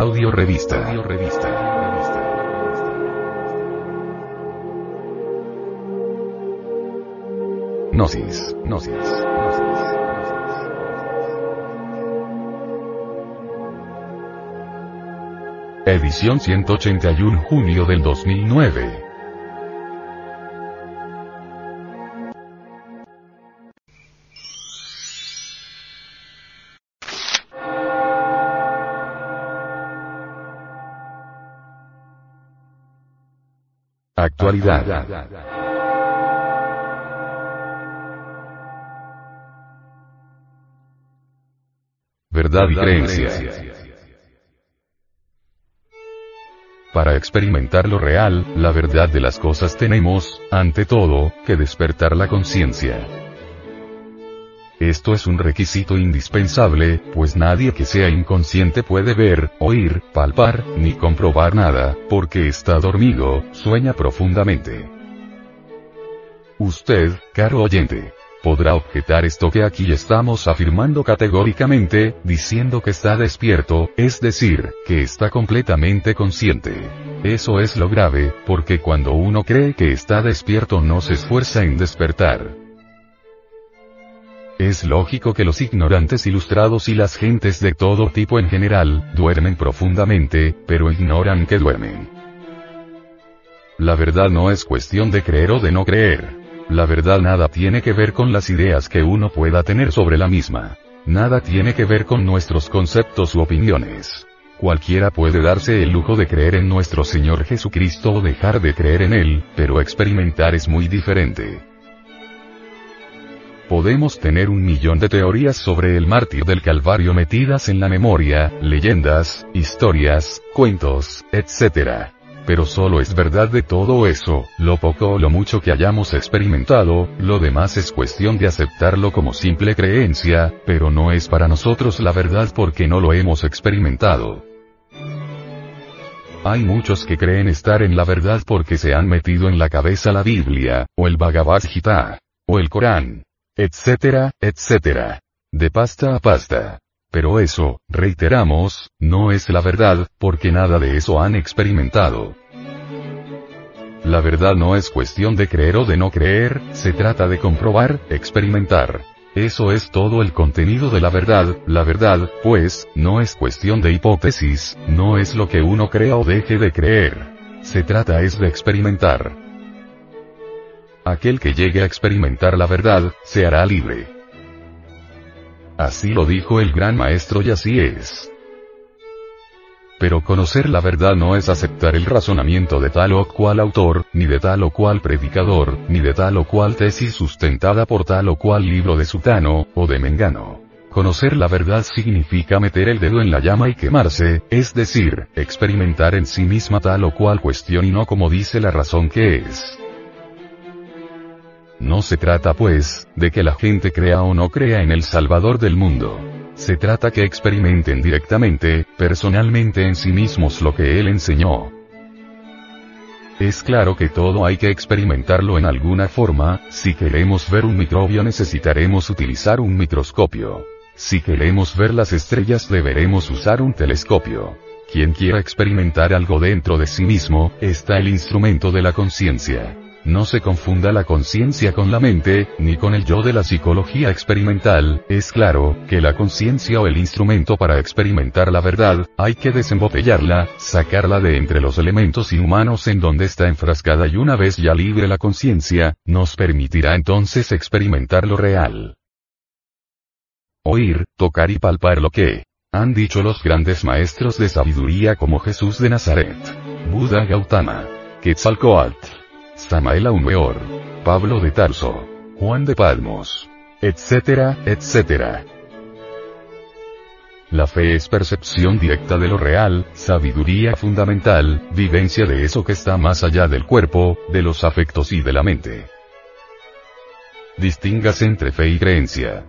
Audio revista. Audio revista. Gnosis. Gnosis. Edición 181 junio del 2009. Actualidad. Verdad y creencia. Para experimentar lo real, la verdad de las cosas tenemos, ante todo, que despertar la conciencia. Esto es un requisito indispensable, pues nadie que sea inconsciente puede ver, oír, palpar, ni comprobar nada, porque está dormido, sueña profundamente. Usted, caro oyente, podrá objetar esto que aquí estamos afirmando categóricamente, diciendo que está despierto, es decir, que está completamente consciente. Eso es lo grave, porque cuando uno cree que está despierto no se esfuerza en despertar. Es lógico que los ignorantes ilustrados y las gentes de todo tipo en general, duermen profundamente, pero ignoran que duermen. La verdad no es cuestión de creer o de no creer. La verdad nada tiene que ver con las ideas que uno pueda tener sobre la misma. Nada tiene que ver con nuestros conceptos u opiniones. Cualquiera puede darse el lujo de creer en nuestro Señor Jesucristo o dejar de creer en Él, pero experimentar es muy diferente. Podemos tener un millón de teorías sobre el mártir del Calvario metidas en la memoria, leyendas, historias, cuentos, etc. Pero solo es verdad de todo eso, lo poco o lo mucho que hayamos experimentado, lo demás es cuestión de aceptarlo como simple creencia, pero no es para nosotros la verdad porque no lo hemos experimentado. Hay muchos que creen estar en la verdad porque se han metido en la cabeza la Biblia, o el Bhagavad Gita, o el Corán, etcétera, etcétera. De pasta a pasta. Pero eso, reiteramos, no es la verdad, porque nada de eso han experimentado. La verdad no es cuestión de creer o de no creer, se trata de comprobar, experimentar. Eso es todo el contenido de la verdad, la verdad, pues, no es cuestión de hipótesis, no es lo que uno crea o deje de creer. Se trata es de experimentar. Aquel que llegue a experimentar la verdad, se hará libre. Así lo dijo el gran maestro y así es. Pero conocer la verdad no es aceptar el razonamiento de tal o cual autor, ni de tal o cual predicador, ni de tal o cual tesis sustentada por tal o cual libro de Sutano, o de Mengano. Conocer la verdad significa meter el dedo en la llama y quemarse, es decir, experimentar en sí misma tal o cual cuestión y no como dice la razón que es. No se trata pues, de que la gente crea o no crea en el Salvador del mundo. Se trata que experimenten directamente, personalmente en sí mismos lo que Él enseñó. Es claro que todo hay que experimentarlo en alguna forma, si queremos ver un microbio necesitaremos utilizar un microscopio. Si queremos ver las estrellas deberemos usar un telescopio. Quien quiera experimentar algo dentro de sí mismo, está el instrumento de la conciencia. No se confunda la conciencia con la mente, ni con el yo de la psicología experimental, es claro, que la conciencia o el instrumento para experimentar la verdad, hay que desembotellarla, sacarla de entre los elementos inhumanos en donde está enfrascada y una vez ya libre la conciencia, nos permitirá entonces experimentar lo real. Oír, tocar y palpar lo que han dicho los grandes maestros de sabiduría como Jesús de Nazaret, Buda Gautama, Quetzalcoatl. Samael Aumeor, Pablo de Tarso, Juan de Palmos, etcétera, etcétera. La fe es percepción directa de lo real, sabiduría fundamental, vivencia de eso que está más allá del cuerpo, de los afectos y de la mente. Distingas entre fe y creencia.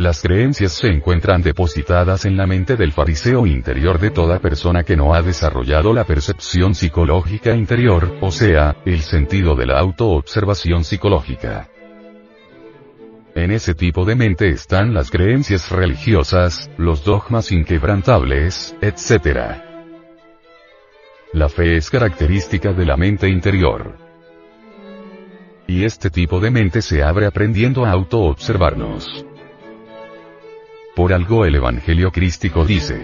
Las creencias se encuentran depositadas en la mente del fariseo interior de toda persona que no ha desarrollado la percepción psicológica interior, o sea, el sentido de la autoobservación psicológica. En ese tipo de mente están las creencias religiosas, los dogmas inquebrantables, etc. La fe es característica de la mente interior. Y este tipo de mente se abre aprendiendo a auto-observarnos. Por algo el Evangelio crístico dice,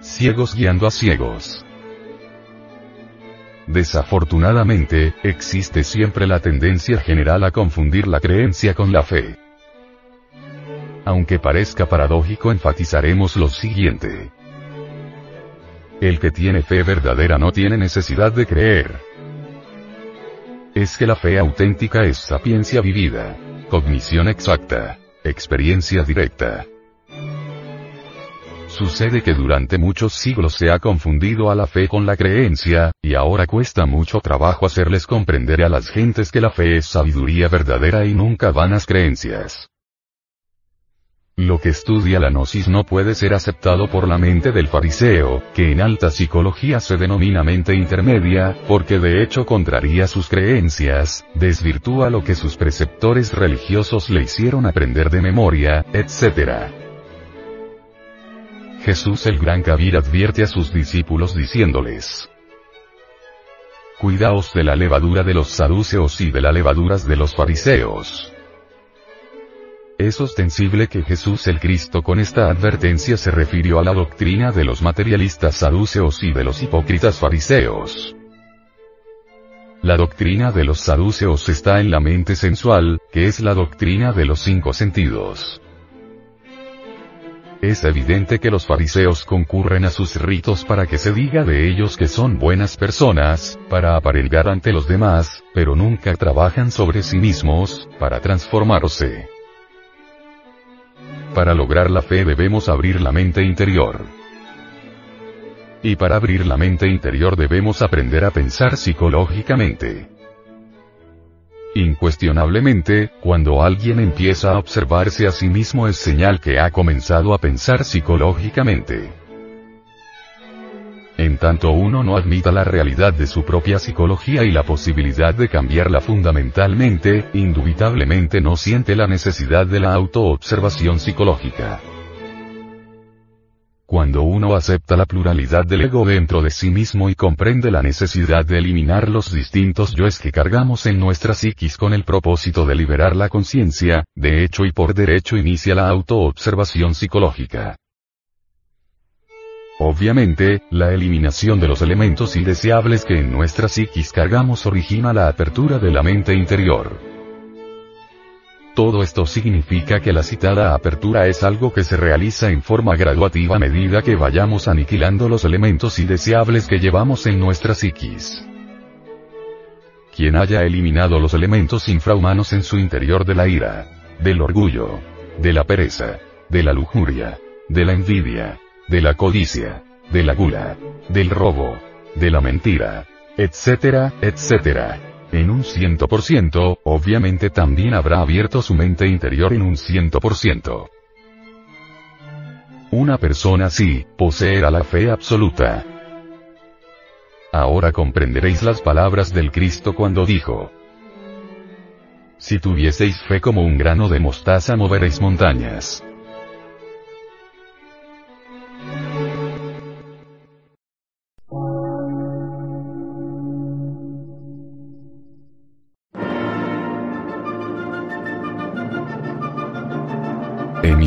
ciegos guiando a ciegos. Desafortunadamente, existe siempre la tendencia general a confundir la creencia con la fe. Aunque parezca paradójico, enfatizaremos lo siguiente. El que tiene fe verdadera no tiene necesidad de creer. Es que la fe auténtica es sapiencia vivida, cognición exacta, experiencia directa. Sucede que durante muchos siglos se ha confundido a la fe con la creencia, y ahora cuesta mucho trabajo hacerles comprender a las gentes que la fe es sabiduría verdadera y nunca vanas creencias. Lo que estudia la gnosis no puede ser aceptado por la mente del fariseo, que en alta psicología se denomina mente intermedia, porque de hecho contraría sus creencias, desvirtúa lo que sus preceptores religiosos le hicieron aprender de memoria, etc. Jesús el Gran Kabir advierte a sus discípulos diciéndoles, Cuidaos de la levadura de los saduceos y de las levaduras de los fariseos. Es ostensible que Jesús el Cristo con esta advertencia se refirió a la doctrina de los materialistas saduceos y de los hipócritas fariseos. La doctrina de los saduceos está en la mente sensual, que es la doctrina de los cinco sentidos. Es evidente que los fariseos concurren a sus ritos para que se diga de ellos que son buenas personas, para aparelgar ante los demás, pero nunca trabajan sobre sí mismos, para transformarse. Para lograr la fe debemos abrir la mente interior. Y para abrir la mente interior debemos aprender a pensar psicológicamente. Incuestionablemente, cuando alguien empieza a observarse a sí mismo es señal que ha comenzado a pensar psicológicamente. En tanto uno no admita la realidad de su propia psicología y la posibilidad de cambiarla fundamentalmente, indubitablemente no siente la necesidad de la autoobservación psicológica. Cuando uno acepta la pluralidad del ego dentro de sí mismo y comprende la necesidad de eliminar los distintos yoes que cargamos en nuestra psiquis con el propósito de liberar la conciencia, de hecho y por derecho inicia la autoobservación psicológica. Obviamente, la eliminación de los elementos indeseables que en nuestra psiquis cargamos origina la apertura de la mente interior. Todo esto significa que la citada apertura es algo que se realiza en forma graduativa a medida que vayamos aniquilando los elementos indeseables que llevamos en nuestra psiquis. Quien haya eliminado los elementos infrahumanos en su interior de la ira, del orgullo, de la pereza, de la lujuria, de la envidia, de la codicia, de la gula, del robo, de la mentira, etcétera, etcétera en un 100%, obviamente también habrá abierto su mente interior en un 100%. Una persona así, poseerá la fe absoluta. Ahora comprenderéis las palabras del Cristo cuando dijo, Si tuvieseis fe como un grano de mostaza moveréis montañas.